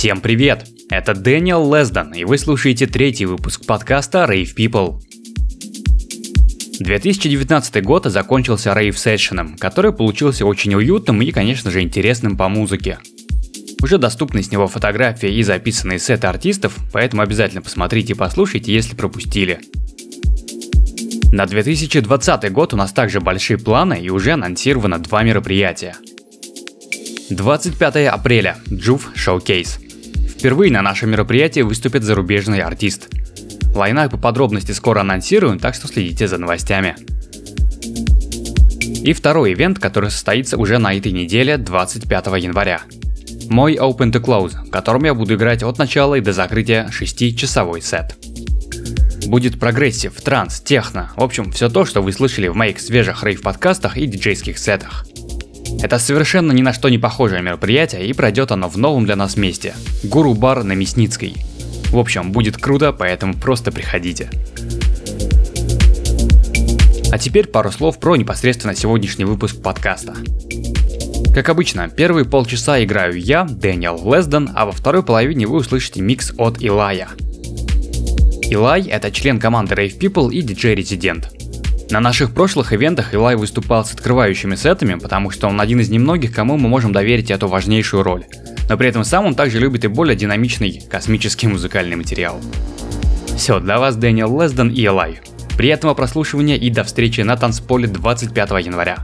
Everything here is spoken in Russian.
Всем привет! Это Дэниел Лесдон, и вы слушаете третий выпуск подкаста Rave People. 2019 год закончился Rave Session, который получился очень уютным и, конечно же, интересным по музыке. Уже доступны с него фотографии и записанные сеты артистов, поэтому обязательно посмотрите и послушайте, если пропустили. На 2020 год у нас также большие планы и уже анонсировано два мероприятия. 25 апреля – Juve Showcase. Впервые на нашем мероприятии выступит зарубежный артист. Lineup и подробности скоро анонсируем, так что следите за новостями. И второй event, который состоится уже на этой неделе, 25 января – мой Open to Close, в котором я буду играть от начала и до закрытия 6-часовой сет. Будет progressive, транс, техно, в общем, все то, что вы слышали в моих свежих рейв-подкастах и диджейских сетах. Это совершенно ни на что не похожее мероприятие и пройдет оно в новом для нас месте – Гуру Бар на Мясницкой. В общем, будет круто, поэтому просто приходите. А теперь пару слов про непосредственно сегодняшний выпуск подкаста. Как обычно, первые полчаса играю я, Дэниел Лесден, а во второй половине вы услышите микс от Илая. Илай – это член команды Rave People и диджей-резидент. На наших прошлых ивентах Илай выступал с открывающими сетами, потому что он один из немногих, кому мы можем доверить эту важнейшую роль. Но при этом сам он также любит и более динамичный космический музыкальный материал. Все, для вас Дэниел Лесден и Элай. Приятного прослушивания и до встречи на танцполе 25 января.